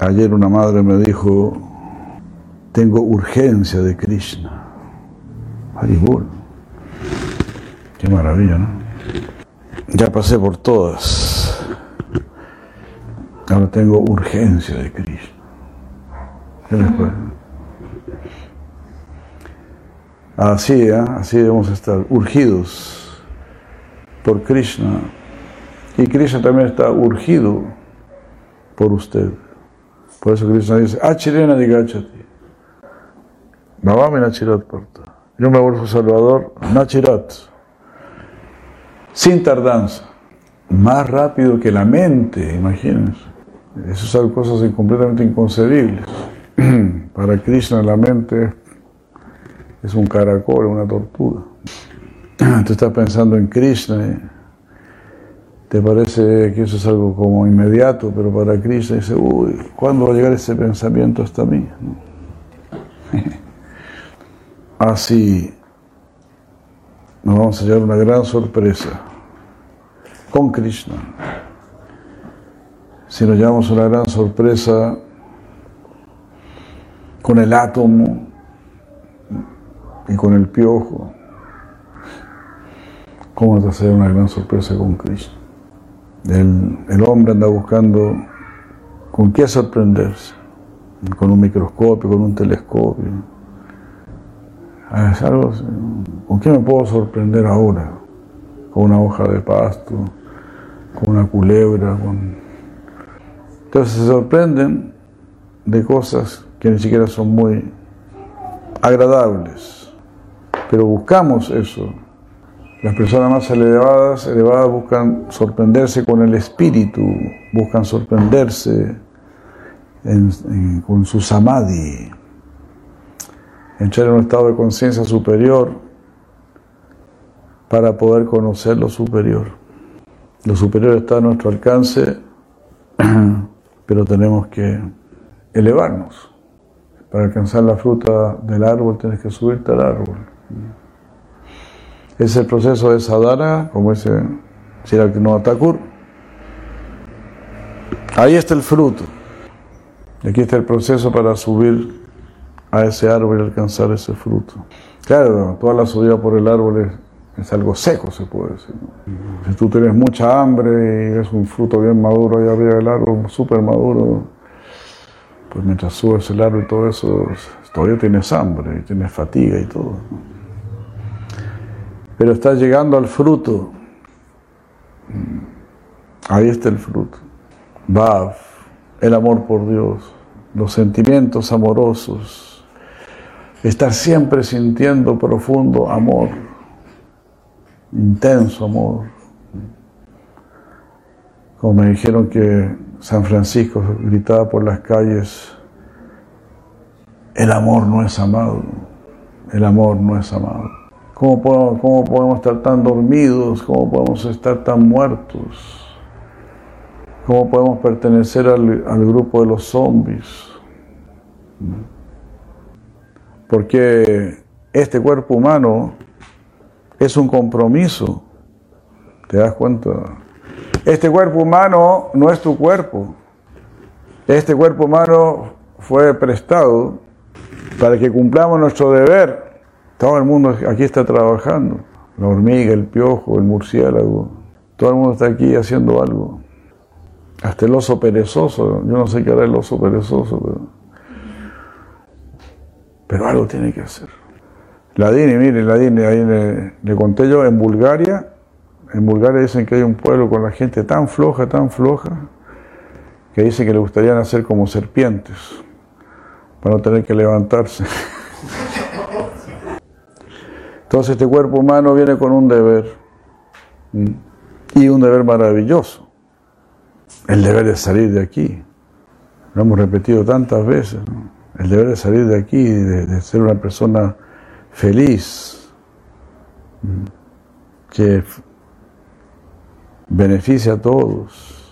Ayer una madre me dijo, tengo urgencia de Krishna. Haribol. Qué maravilla, ¿no? Ya pasé por todas. Ahora tengo urgencia de Krishna. ¿Qué les Así, ¿eh? así debemos estar, urgidos por Krishna. Y Krishna también está urgido por usted. Por eso Krishna dice, Achirena digachati. Navami Nachirat Parta. Yo me vuelvo Salvador, Nachirat. Sin tardanza. Más rápido que la mente, imagínense. Esas son cosas completamente inconcebibles. Para Krishna la mente es un caracol, una tortuga. Tú estás pensando en Krishna, te parece que eso es algo como inmediato, pero para Krishna dice, uy, ¿cuándo va a llegar ese pensamiento hasta mí? Así nos vamos a llevar una gran sorpresa con Krishna. Si nos llevamos una gran sorpresa con el átomo y con el piojo, ¿cómo nos va a hacer una gran sorpresa con Krishna? El, el hombre anda buscando con qué sorprenderse, con un microscopio, con un telescopio. Ah, algo, ¿Con qué me puedo sorprender ahora? Con una hoja de pasto, con una culebra, con... Entonces se sorprenden de cosas que ni siquiera son muy agradables, pero buscamos eso. Las personas más elevadas, elevadas buscan sorprenderse con el espíritu, buscan sorprenderse con su samadhi, entrar en un estado de conciencia superior para poder conocer lo superior. Lo superior está a nuestro alcance, pero tenemos que elevarnos. Para alcanzar la fruta del árbol tienes que subirte al árbol. Es el proceso de sadhana, como dice Siraktinova Thakur. Ahí está el fruto. Y aquí está el proceso para subir a ese árbol y alcanzar ese fruto. Claro, toda la subida por el árbol es, algo seco, se puede decir. Si tú tienes mucha hambre y ves un fruto bien maduro ahí arriba del árbol, súper maduro, pues mientras subes el árbol y todo eso, todavía tienes hambre y tienes fatiga y todo. Pero estás llegando al fruto. Ahí está el fruto. Bhav, el amor por Dios, los sentimientos amorosos, estar siempre sintiendo profundo amor, intenso amor. Como me dijeron que San Francisco gritaba por las calles, el amor no es amado, el amor no es amado. ¿Cómo podemos, cómo podemos estar tan dormidos? ¿Cómo podemos estar tan muertos? ¿Cómo podemos pertenecer al, al grupo de los zombies? Porque este cuerpo humano es un compromiso. ¿Te das cuenta? Este cuerpo humano no es tu cuerpo. Este cuerpo humano fue prestado para que cumplamos nuestro deber. Todo el mundo aquí está trabajando. La hormiga, el piojo, el murciélago. Todo el mundo está aquí haciendo algo. Hasta el oso perezoso. Yo no sé qué hará el oso perezoso, pero, pero algo tiene que hacer. La Dini, mire, la Dini, ahí le, conté yo en Bulgaria en Bulgaria dicen que hay un pueblo con la gente tan floja, tan floja, que dicen que le gustaría nacer como serpientes, para no tener que levantarse. Entonces este cuerpo humano viene con un deber, y un deber maravilloso, el deber de salir de aquí. Lo hemos repetido tantas veces, el deber de salir de aquí, de, de ser una persona feliz, que beneficia a todos.